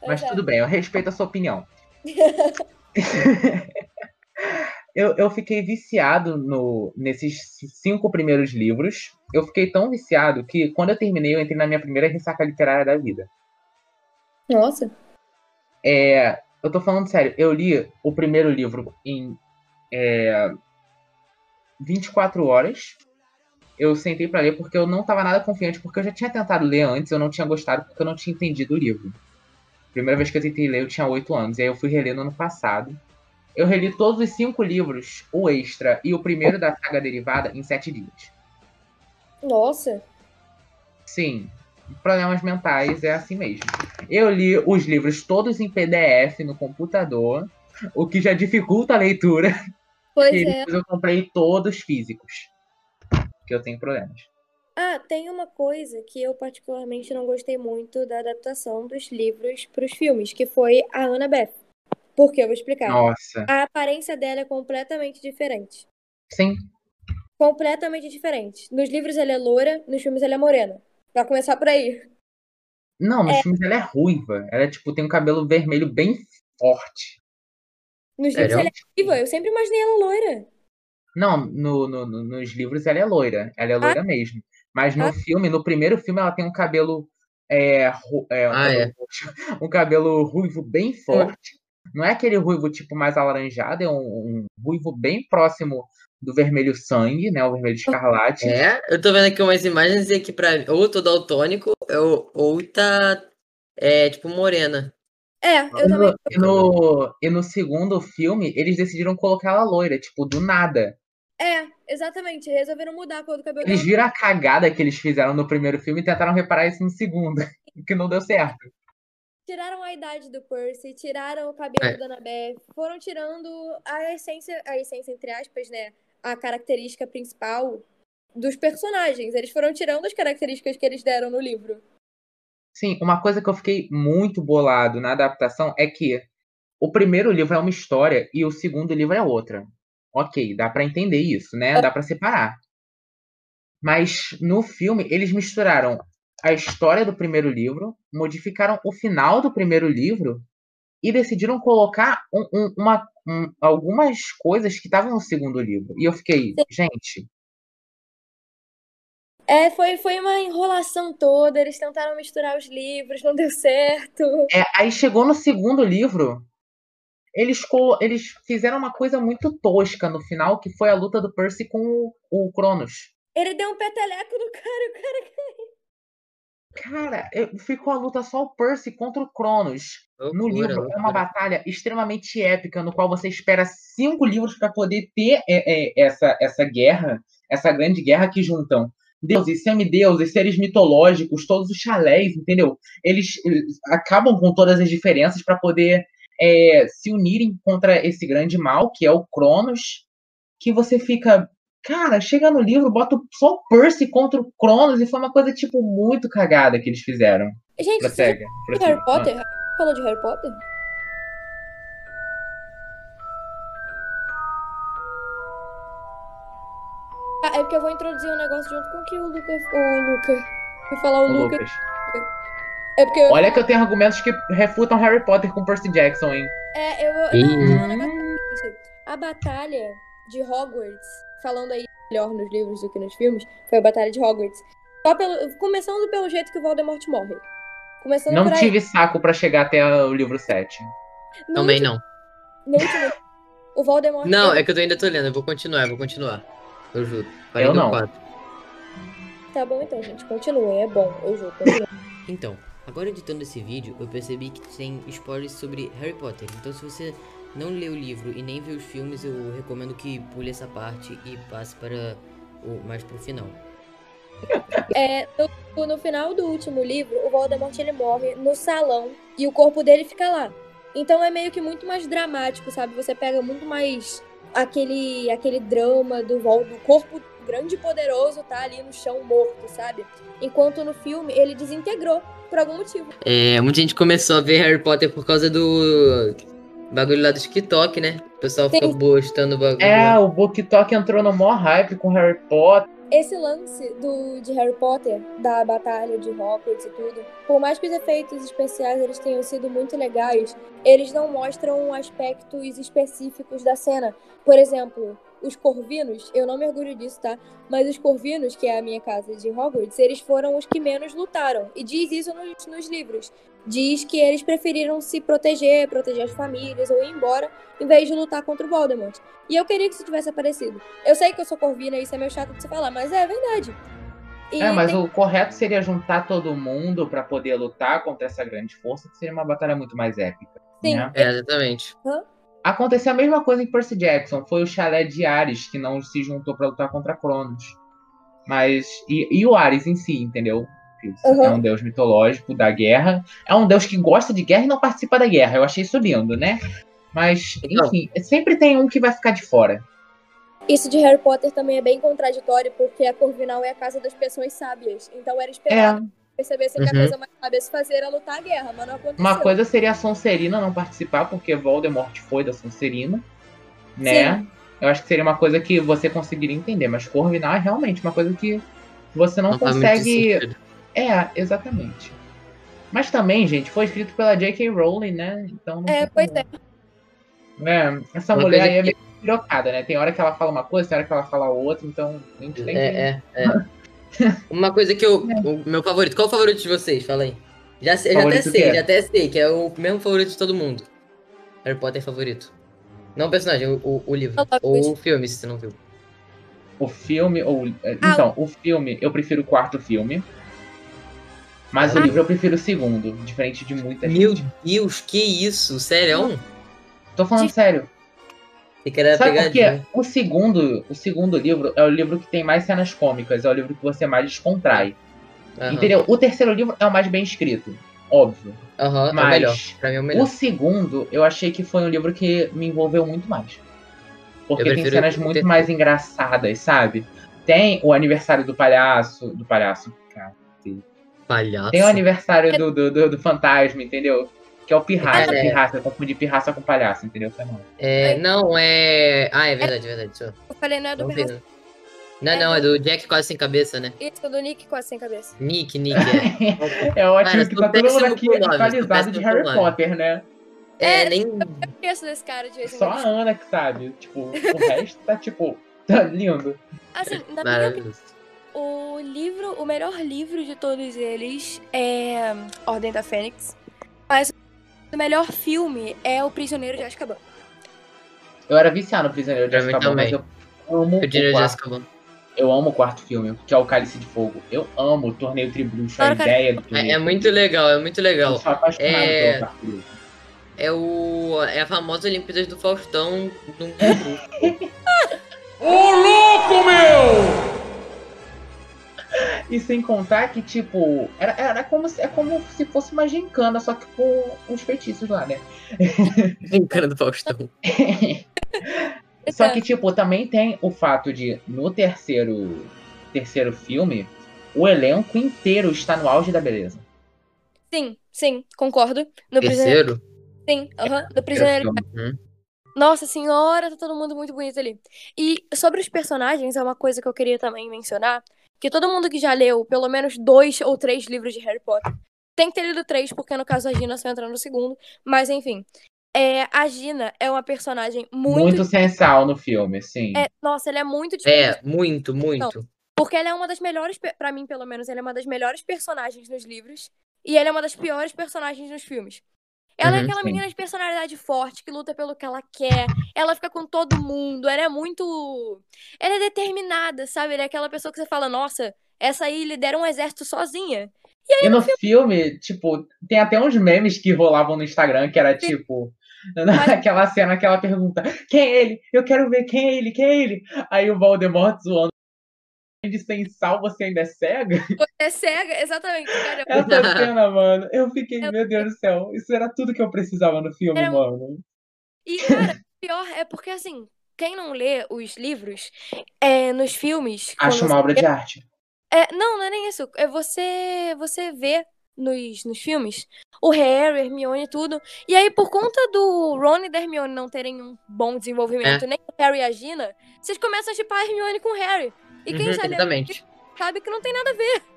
[SPEAKER 2] Mas é. tudo bem, eu respeito a sua opinião. *laughs* *laughs* eu, eu fiquei viciado no, nesses cinco primeiros livros. Eu fiquei tão viciado que quando eu terminei, eu entrei na minha primeira ressaca literária da vida.
[SPEAKER 3] Nossa.
[SPEAKER 2] É, eu tô falando sério, eu li o primeiro livro em é, 24 horas. Eu sentei para ler porque eu não tava nada confiante, porque eu já tinha tentado ler antes, eu não tinha gostado porque eu não tinha entendido o livro. Primeira vez que eu tentei ler, eu tinha 8 anos, e aí eu fui reler no ano passado. Eu reli todos os cinco livros, o extra e o primeiro da saga derivada, em sete dias.
[SPEAKER 3] Nossa!
[SPEAKER 2] Sim, problemas mentais é assim mesmo. Eu li os livros todos em PDF no computador, o que já dificulta a leitura.
[SPEAKER 3] Pois
[SPEAKER 2] e
[SPEAKER 3] é.
[SPEAKER 2] depois eu comprei todos físicos, que eu tenho problemas.
[SPEAKER 3] Ah, tem uma coisa que eu particularmente não gostei muito da adaptação dos livros para os filmes, que foi a Annabeth. Por quê? Eu vou explicar.
[SPEAKER 2] Nossa.
[SPEAKER 3] A aparência dela é completamente diferente.
[SPEAKER 2] Sim.
[SPEAKER 3] Completamente diferente. Nos livros ela é loura, nos filmes ela é morena. Pra começar por aí.
[SPEAKER 2] Não, nos é. filmes ela é ruiva. Ela, tipo, tem um cabelo vermelho bem forte.
[SPEAKER 3] Nos livros ela é ruiva? Eu sempre imaginei ela loira.
[SPEAKER 2] Não, no, no, no, nos livros ela é loira. Ela é loira ah. mesmo. Mas no ah. filme, no primeiro filme, ela tem um cabelo. É, é, um, ah, cabelo, é. *laughs* um cabelo ruivo bem forte. Não é aquele ruivo tipo mais alaranjado, é um, um ruivo bem próximo do vermelho sangue, né? O vermelho escarlate.
[SPEAKER 1] É, eu tô vendo aqui umas imagens e aqui pra ou tô daltônico ou, ou tá é, tipo morena.
[SPEAKER 3] É, eu também.
[SPEAKER 2] E no, e no segundo filme, eles decidiram colocar ela loira, tipo, do nada.
[SPEAKER 3] É, exatamente. Resolveram mudar a cor do cabelo
[SPEAKER 2] Eles viram a cagada que eles fizeram no primeiro filme e tentaram reparar isso no segundo, *laughs* que não deu certo.
[SPEAKER 3] Tiraram a idade do Percy, tiraram o cabelo é. da Annabeth, foram tirando a essência, a essência entre aspas, né? A característica principal dos personagens. Eles foram tirando as características que eles deram no livro.
[SPEAKER 2] Sim, uma coisa que eu fiquei muito bolado na adaptação é que o primeiro livro é uma história e o segundo livro é outra. Ok, dá para entender isso, né? Dá para separar. Mas no filme eles misturaram a história do primeiro livro, modificaram o final do primeiro livro e decidiram colocar um, um, uma, um, algumas coisas que estavam no segundo livro. E eu fiquei, gente.
[SPEAKER 3] É, foi, foi uma enrolação toda. Eles tentaram misturar os livros, não deu certo.
[SPEAKER 2] É, aí chegou no segundo livro, eles, eles fizeram uma coisa muito tosca no final, que foi a luta do Percy com o, o Cronos.
[SPEAKER 3] Ele deu um peteleco no cara, o cara
[SPEAKER 2] Cara, ficou a luta só o Percy contra o Cronos. Loucura, no livro loucura. é uma batalha extremamente épica, no qual você espera cinco livros para poder ter é, é, essa, essa guerra, essa grande guerra que juntam deuses, semideuses, seres mitológicos, todos os chalés, entendeu? Eles, eles acabam com todas as diferenças para poder é, se unirem contra esse grande mal, que é o Cronos, que você fica, Cara, chega no livro, bota só o Percy contra o Cronos e foi uma coisa, tipo, muito cagada que eles fizeram.
[SPEAKER 3] Gente, Prossegue, você Harry Potter? Ah. Falou de Harry Potter? Ah, é porque eu vou introduzir um negócio junto com que o Luca. O Luca. Vou falar o, o Luca. Lucas.
[SPEAKER 2] É porque eu... Olha que eu tenho argumentos que refutam Harry Potter com Percy Jackson, hein?
[SPEAKER 3] É, eu vou. Não, a batalha de Hogwarts falando aí melhor nos livros do que nos filmes, foi a Batalha de Hogwarts. Só pelo, começando pelo jeito que o Voldemort morre. Começando
[SPEAKER 2] não tive saco para chegar até o livro 7.
[SPEAKER 1] Também não.
[SPEAKER 3] No último, o Voldemort.
[SPEAKER 1] Não, é que eu ainda tô lendo, eu vou continuar, eu vou continuar. Eu juro.
[SPEAKER 2] eu não.
[SPEAKER 3] 4. Tá bom então, gente, continue, é bom, eu juro.
[SPEAKER 1] Então, agora editando esse vídeo, eu percebi que tem spoilers sobre Harry Potter. Então, se você não lê o livro e nem vê os filmes, eu recomendo que pule essa parte e passe para o mais pro final.
[SPEAKER 3] É, no, no, final do último livro, o Voldemort ele morre no salão e o corpo dele fica lá. Então é meio que muito mais dramático, sabe? Você pega muito mais aquele aquele drama do, do corpo grande e poderoso tá ali no chão morto, sabe? Enquanto no filme ele desintegrou por algum motivo.
[SPEAKER 1] É, muita gente começou a ver Harry Potter por causa do Bagulho lá do TikTok, né? O pessoal Sim. fica postando o bagulho.
[SPEAKER 2] É, o BookTok entrou no maior hype com Harry Potter.
[SPEAKER 3] Esse lance do, de Harry Potter, da batalha de Hogwarts e tudo, por mais que os efeitos especiais eles tenham sido muito legais, eles não mostram aspectos específicos da cena. Por exemplo, os Corvinos, eu não me orgulho disso, tá? Mas os Corvinos, que é a minha casa de Hogwarts, eles foram os que menos lutaram. E diz isso nos, nos livros diz que eles preferiram se proteger, proteger as famílias ou ir embora, em vez de lutar contra o Voldemort. E eu queria que isso tivesse aparecido. Eu sei que eu sou corvina e isso é meio chato de se falar, mas é verdade.
[SPEAKER 2] E é, mas tem... o correto seria juntar todo mundo para poder lutar contra essa grande força, que seria uma batalha muito mais épica. Sim. Né?
[SPEAKER 1] É, exatamente.
[SPEAKER 2] Hã? Aconteceu a mesma coisa em Percy Jackson. Foi o chalé de Ares que não se juntou para lutar contra Cronos. Mas. E, e o Ares em si, entendeu? Uhum. É um deus mitológico da guerra. É um deus que gosta de guerra e não participa da guerra. Eu achei isso lindo, né? Mas, enfim, não. sempre tem um que vai ficar de fora.
[SPEAKER 3] Isso de Harry Potter também é bem contraditório, porque a Corvinal é a casa das pessoas sábias. Então era esperado é. Percebesse uhum. que a coisa mais se fazer era lutar a guerra, mas não aconteceu.
[SPEAKER 2] Uma coisa seria a Sonserina não participar, porque Voldemort foi da Sonserina, né? Sim. Eu acho que seria uma coisa que você conseguiria entender, mas Corvinal é realmente uma coisa que você não, não consegue é, exatamente. Mas também, gente, foi escrito pela J.K. Rowling, né? Então.
[SPEAKER 3] É, pois é.
[SPEAKER 2] é. Essa uma mulher aí é meio pirocada, né? Tem hora que ela fala uma coisa, tem hora que ela fala outra, então a gente tem
[SPEAKER 1] é, que. É, é. *laughs* *laughs* uma coisa que eu. É. O meu favorito. Qual o favorito de vocês? Fala aí. Já, já até sei, já até sei, que é o mesmo favorito de todo mundo. Harry Potter favorito. Não o personagem, o, o, livro. Ou o filme, se você não viu.
[SPEAKER 2] O filme, ou. É, ah, então, o filme, eu prefiro o quarto filme. Mas ah. o livro eu prefiro o segundo, diferente de muita
[SPEAKER 1] Meu gente. Meu Deus, que isso? Sério?
[SPEAKER 2] Tô falando de... sério.
[SPEAKER 1] Você quer Sabe
[SPEAKER 2] por quê? O segundo, o segundo livro é o livro que tem mais cenas cômicas, é o livro que você mais descontrai. Uhum. Entendeu? O terceiro livro é o mais bem escrito, óbvio.
[SPEAKER 1] Uhum, mas é o melhor. Pra mim é o melhor.
[SPEAKER 2] O segundo, eu achei que foi um livro que me envolveu muito mais. Porque tem cenas muito ter... mais engraçadas, sabe? Tem o aniversário do palhaço. Do palhaço, cara.
[SPEAKER 1] Palhaço.
[SPEAKER 2] Tem o aniversário do, do, do, do fantasma, entendeu? Que é o pirraça. É. Pirraça, eu confundi pirraça com palhaço, entendeu? Foi
[SPEAKER 1] mal. É, não, é. Ah, é verdade, é verdade.
[SPEAKER 3] Eu falei, não é do pirraça.
[SPEAKER 1] Não, é não, do... é do Jack quase sem cabeça, né?
[SPEAKER 3] Isso, do Nick quase sem cabeça.
[SPEAKER 1] Nick, Nick, é. *laughs*
[SPEAKER 2] é ótimo Cara, que tá todo mundo aqui atualizado de Harry Potter, né?
[SPEAKER 1] É, é nem.
[SPEAKER 3] Eu esqueço desse cara de vez
[SPEAKER 2] Só a Ana que sabe. Tipo, o resto tá, tipo, *laughs* tá lindo.
[SPEAKER 3] Assim, na minha o livro, o melhor livro de todos eles é Ordem da Fênix. Mas o melhor filme é O Prisioneiro de Azkaban.
[SPEAKER 2] Eu era viciado no Prisioneiro de Azkaban, mas eu amo o de Azkaban. Eu amo o quarto filme, que é o Cálice de Fogo. Eu amo o Torneio Tribruxo, a ideia do
[SPEAKER 1] torneio. É, é, muito legal, é muito legal. Eu sou apaixonado é... pelo quarto é o é a famosa Olimpíadas do Faustão do *laughs*
[SPEAKER 2] Ô louco, meu! E sem contar que, tipo, era, era como se, é como se fosse uma gincana, só que com os feitiços lá, né? *laughs*
[SPEAKER 1] gincana do Faustão. *laughs*
[SPEAKER 2] só que, tipo, também tem o fato de, no terceiro, terceiro filme, o elenco inteiro está no auge da beleza.
[SPEAKER 3] Sim, sim, concordo. No
[SPEAKER 1] terceiro?
[SPEAKER 3] Sim, aham, uhum, do prisioneiro. Uhum. Nossa senhora, tá todo mundo muito bonito ali. E sobre os personagens, é uma coisa que eu queria também mencionar, que todo mundo que já leu pelo menos dois ou três livros de Harry Potter tem que ter lido três, porque no caso a Gina só entra no segundo. Mas enfim, é, a Gina é uma personagem muito.
[SPEAKER 2] Muito sensal no filme, sim.
[SPEAKER 3] É, nossa, ela é muito
[SPEAKER 1] diferente. É, muito, muito. Não,
[SPEAKER 3] porque ela é uma das melhores, para mim pelo menos, ela é uma das melhores personagens nos livros. E ela é uma das piores personagens nos filmes. Ela é uhum, é aquela sim. menina de personalidade forte, que luta pelo que ela quer. Ela fica com todo mundo. Ela é muito. Ela é determinada, sabe? Ela é aquela pessoa que você fala, nossa, essa aí lidera um exército sozinha.
[SPEAKER 2] E, aí, e no, filme... filme, tipo, tem até uns memes que rolavam no Instagram que era tipo. *laughs* Naquela cena que ela pergunta: quem é ele? Eu quero ver quem é ele, quem é ele? Aí o Voldemort zoando de sem sal, você ainda é cega?
[SPEAKER 3] É cega, exatamente. Cara.
[SPEAKER 2] Essa *laughs* cena, mano, eu fiquei, eu... meu Deus do céu, isso era tudo que eu precisava no filme, era... mano.
[SPEAKER 3] E, cara, pior é porque, assim, quem não lê os livros, é, nos filmes...
[SPEAKER 2] Acha uma obra de arte.
[SPEAKER 3] É, não, não é nem isso. É você, você vê nos, nos filmes o Harry, Hermione e tudo. E aí, por conta do Ron e da Hermione não terem um bom desenvolvimento, é. nem o Harry e a Gina, vocês começam a chipar a Hermione com o Harry. E quem uhum, já
[SPEAKER 1] exatamente.
[SPEAKER 3] sabe que não tem nada a ver.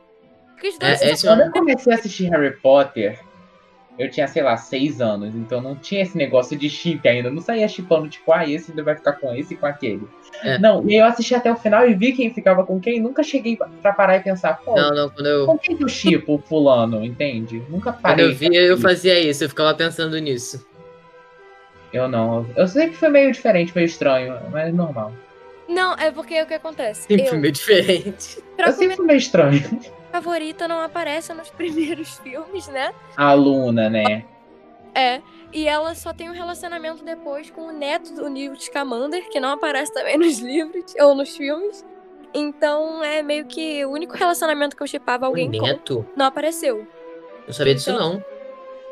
[SPEAKER 2] É, Quando eu comecei a assistir Harry Potter, eu tinha, sei lá, seis anos, então não tinha esse negócio de chip ainda. Não saía chipando, tipo, ah, esse vai ficar com esse e com aquele. É. Não, e eu assisti até o final e vi quem ficava com quem. Nunca cheguei pra parar e pensar, pô,
[SPEAKER 1] não, não, quando eu...
[SPEAKER 2] com quem que eu chipo fulano, entende? Nunca parei.
[SPEAKER 1] Quando eu vi, eu fazia isso, eu ficava pensando nisso.
[SPEAKER 2] Eu não. Eu sei que foi meio diferente, meio estranho, mas normal.
[SPEAKER 3] Não, é porque o que acontece?
[SPEAKER 1] Sempre eu, meio diferente.
[SPEAKER 2] Eu sempre fui meio estranho.
[SPEAKER 3] favorita não aparece nos *laughs* primeiros filmes, né?
[SPEAKER 2] A Luna, né?
[SPEAKER 3] É. E ela só tem um relacionamento depois com o neto do Newt Scamander, que não aparece também nos *laughs* livros ou nos filmes. Então é meio que o único relacionamento que eu chipava alguém
[SPEAKER 1] o neto?
[SPEAKER 3] com não apareceu.
[SPEAKER 1] Eu sabia disso então, não.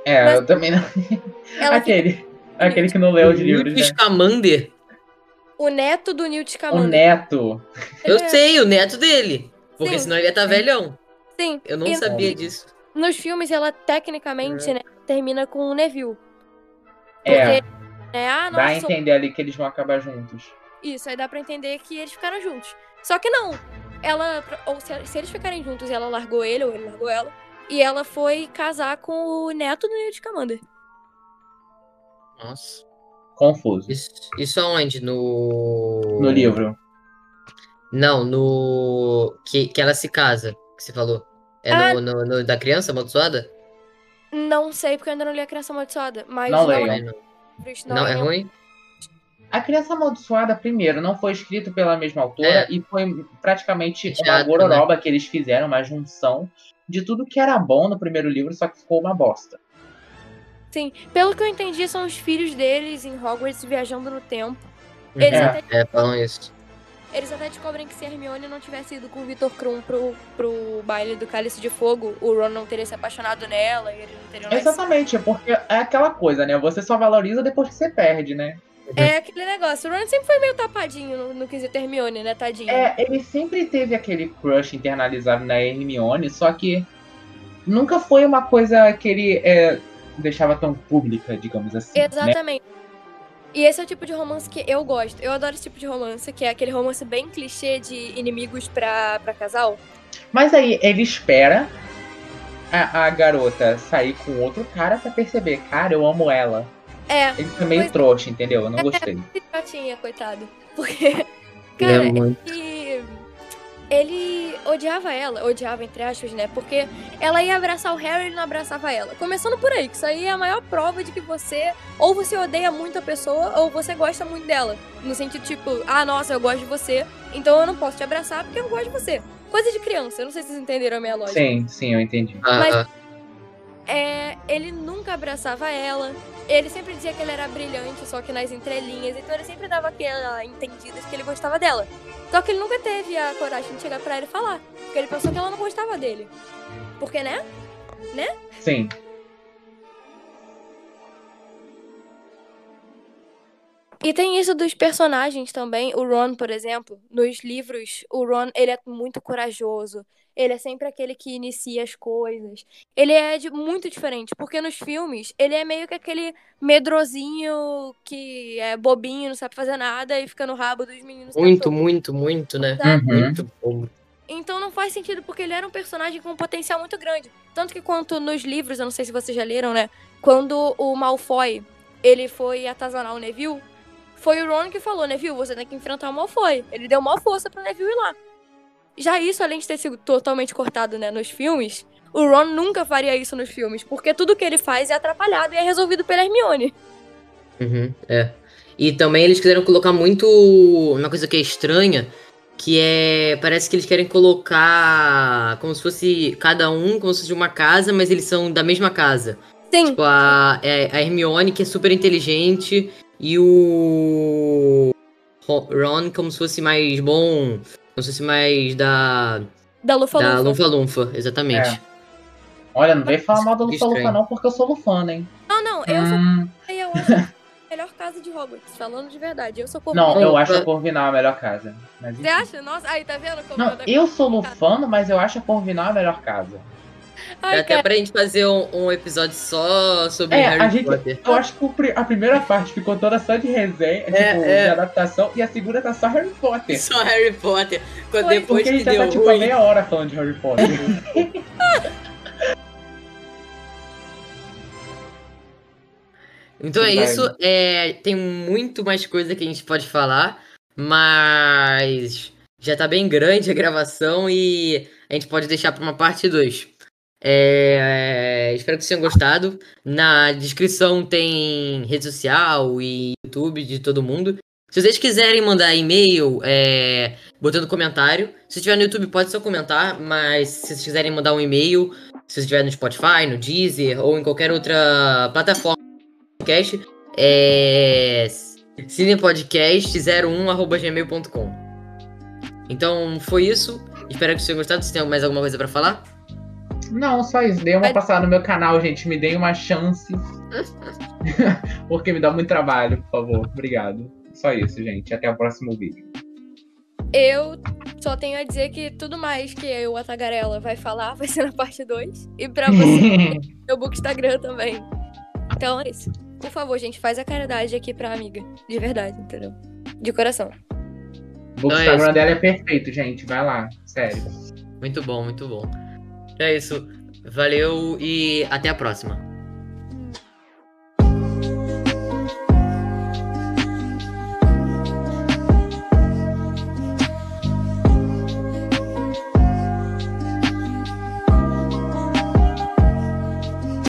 [SPEAKER 2] É, Mas... eu também não. aquele. Fica... Aquele que não leu os livros.
[SPEAKER 1] Newt né? Scamander?
[SPEAKER 3] O neto do Newt Scamander.
[SPEAKER 2] O neto.
[SPEAKER 1] Eu é. sei, o neto dele. Porque Sim. senão ele ia estar tá velhão.
[SPEAKER 3] Sim.
[SPEAKER 1] Eu não e sabia disso.
[SPEAKER 3] Nos filmes, ela tecnicamente, é. né, termina com o Neville.
[SPEAKER 2] É. Porque, é ah, dá a entender ali que eles vão acabar juntos.
[SPEAKER 3] Isso, aí dá pra entender que eles ficaram juntos. Só que não. Ela. Ou se, se eles ficarem juntos ela largou ele, ou ele largou ela, e ela foi casar com o neto do Newt Scamander.
[SPEAKER 1] Nossa.
[SPEAKER 2] Confuso.
[SPEAKER 1] Isso, isso aonde? No.
[SPEAKER 2] No livro.
[SPEAKER 1] Não, no. Que, que ela se casa, que você falou. É
[SPEAKER 3] Ah.
[SPEAKER 1] no, no- no- da criança amaldiçoada?
[SPEAKER 3] Não sei, porque eu ainda não li a Criança Amaldiçoada. Mas
[SPEAKER 2] Não
[SPEAKER 3] não,
[SPEAKER 2] leiam.
[SPEAKER 3] é,
[SPEAKER 1] Não,
[SPEAKER 3] não,
[SPEAKER 1] não, é
[SPEAKER 3] é
[SPEAKER 1] ruim?
[SPEAKER 2] A Criança Amaldiçoada, primeiro, não foi escrito pela mesma autora
[SPEAKER 1] É.
[SPEAKER 2] e foi praticamente uma
[SPEAKER 1] Teatro,
[SPEAKER 2] gororoba que eles fizeram, uma junção de tudo que era bom no primeiro livro, só que ficou uma bosta.
[SPEAKER 3] Sim, pelo que eu entendi, são os filhos deles em Hogwarts viajando no tempo. Eles,
[SPEAKER 2] É.
[SPEAKER 3] até,
[SPEAKER 1] É, falam isso.
[SPEAKER 3] eles até descobrem que se a Hermione não tivesse ido com o Victor Krum pro, pro baile do Cálice de Fogo, o Ron não teria se apaixonado nela e eles não teriam.
[SPEAKER 2] Exatamente, é porque é aquela coisa, né? Você só valoriza depois que você perde, né?
[SPEAKER 3] É aquele negócio. O Ron sempre foi meio tapadinho no, no quesito Hermione, né, tadinho?
[SPEAKER 2] É, ele sempre teve aquele crush internalizado na Hermione, só que nunca foi uma coisa que ele é, deixava tão pública, digamos assim. né?
[SPEAKER 3] Exatamente. E esse é o tipo de romance que eu gosto. Eu adoro esse tipo de romance, que é aquele romance bem clichê de inimigos pra, pra casal.
[SPEAKER 2] Mas aí ele espera a, a garota sair com outro cara pra perceber, cara, eu amo ela.
[SPEAKER 3] É,
[SPEAKER 2] Ele foi meio
[SPEAKER 3] Pois-
[SPEAKER 2] trouxa, entendeu? Eu não gostei.
[SPEAKER 3] já tinha, coitado. Porque,
[SPEAKER 1] é
[SPEAKER 3] cara,
[SPEAKER 1] muito.
[SPEAKER 3] ele, ele odiava ela, odiava entre aspas, né? Porque ela ia abraçar o Harry e ele não abraçava ela. Começando por aí, que isso aí é a maior prova de que você, ou você odeia muito a pessoa, ou você gosta muito dela. No sentido tipo, ah, nossa, eu gosto de você, então eu não posso te abraçar porque eu gosto de você. Coisa de criança, eu não sei se vocês entenderam a minha lógica.
[SPEAKER 2] Sim, sim, eu entendi.
[SPEAKER 3] Mas-
[SPEAKER 1] Ah,
[SPEAKER 3] É, ele nunca abraçava ela. Ele sempre dizia que ele era brilhante, só que nas entrelinhas. Então ele sempre dava aquela entendida de que ele gostava dela. Só que ele nunca teve a coragem de chegar pra ela e falar. Porque ele pensou que ela não gostava dele. Porque, né?
[SPEAKER 2] Sim.
[SPEAKER 3] E tem isso dos personagens também. O Ron, por exemplo, nos livros, o Ron, ele é muito corajoso. Ele é sempre aquele que inicia as coisas. Ele é de- muito diferente, porque nos filmes, ele é meio que aquele medrosinho que é bobinho, não sabe fazer nada e fica no rabo dos meninos.
[SPEAKER 1] muito, muito, muito, né?
[SPEAKER 2] Uhum.
[SPEAKER 1] Muito bom.
[SPEAKER 3] Então não faz sentido, porque ele era um personagem com um potencial muito grande. Tanto que quanto nos livros, eu não sei se vocês já leram, né? Quando o Malfoy, ele foi atazanar o Neville, foi o Ron que falou, Neville, você tem que enfrentar o Malfoy. Ele deu maior força pro Neville ir lá. Já isso, além de ter sido totalmente cortado, né, nos filmes, o Ron nunca faria isso nos filmes, porque tudo que ele faz é atrapalhado e é resolvido pela Hermione.
[SPEAKER 1] Uhum, é. E também eles quiseram colocar muito. Uma coisa que é estranha, que é. Parece que eles querem colocar como se fosse cada um, como se fosse de uma casa, mas eles são da mesma casa.
[SPEAKER 3] Sim,
[SPEAKER 1] Tipo, a, é- a Hermione, que é super inteligente, e o. Ro- Ron, como se fosse mais bom, como se fosse mais da.
[SPEAKER 3] da Lufa
[SPEAKER 1] Da
[SPEAKER 3] Lufa.
[SPEAKER 1] Lufa-Lufa, exatamente.
[SPEAKER 2] É. Olha, não veio falar mal do
[SPEAKER 1] Estranho.
[SPEAKER 2] Lufa não, porque eu sou Lufana, hein?
[SPEAKER 3] Não, não, eu sou
[SPEAKER 2] Hum,
[SPEAKER 3] eu *laughs* acho a melhor casa de Hogwarts, falando de verdade. Eu sou
[SPEAKER 2] não,
[SPEAKER 3] corvinal.
[SPEAKER 2] eu
[SPEAKER 1] Lufa-
[SPEAKER 2] acho a Corvinal a melhor casa. Mas,
[SPEAKER 3] Você acha? Nossa, aí tá vendo como
[SPEAKER 2] Não,
[SPEAKER 3] eu...
[SPEAKER 2] eu sou Lufano, mas eu acho a Corvinal a melhor casa.
[SPEAKER 3] Ai,
[SPEAKER 1] até
[SPEAKER 3] cara,
[SPEAKER 1] pra gente fazer um, um episódio só sobre
[SPEAKER 2] É,
[SPEAKER 1] Harry
[SPEAKER 2] a gente-
[SPEAKER 1] Potter.
[SPEAKER 2] Eu acho que a primeira parte ficou toda só de resenha, tipo,
[SPEAKER 1] é.
[SPEAKER 2] de adaptação, e a segunda tá só Harry Potter.
[SPEAKER 1] Só Harry Potter. Quando
[SPEAKER 3] Foi.
[SPEAKER 1] depois
[SPEAKER 2] Porque a
[SPEAKER 1] que
[SPEAKER 2] gente já
[SPEAKER 1] deu
[SPEAKER 2] tá tipo
[SPEAKER 1] ruim.
[SPEAKER 2] meia hora falando de Harry Potter. *laughs*
[SPEAKER 1] Então é
[SPEAKER 2] Vai.
[SPEAKER 1] isso. É, tem muito mais coisa que a gente pode falar, mas já tá bem grande a gravação e a gente pode deixar para uma parte 2. É, espero que vocês tenham gostado. Na descrição tem rede social e YouTube de todo mundo. Se vocês quiserem mandar e-mail, é, botando comentário. Se estiver no YouTube, pode só comentar, mas se vocês quiserem mandar um e-mail, se estiver no Spotify, no Deezer ou em qualquer outra plataforma podcast é cinepodcast01@gmail.com. Então foi isso. Espero que vocês tenham gostado. Você tem mais alguma coisa pra falar?
[SPEAKER 2] Não, só isso. Dê uma
[SPEAKER 3] Vai-
[SPEAKER 2] passada no meu canal, gente. Me deem uma chance. *laughs* Porque me dá muito trabalho, por favor. Obrigado. Só isso, gente. Até o próximo vídeo.
[SPEAKER 3] eu só tenho a dizer que tudo mais que eu, a Tagarela, vai falar vai ser na parte 2. E pra você, *laughs* meu book Instagram também. Então é isso. Por favor, gente, faz a caridade aqui pra amiga. De verdade, entendeu? De coração.
[SPEAKER 2] o
[SPEAKER 1] Então é
[SPEAKER 2] Instagram
[SPEAKER 1] isso.
[SPEAKER 2] dela é perfeito, gente. Vai lá. Sério.
[SPEAKER 1] Muito bom, muito bom. É isso. Valeu e até a próxima.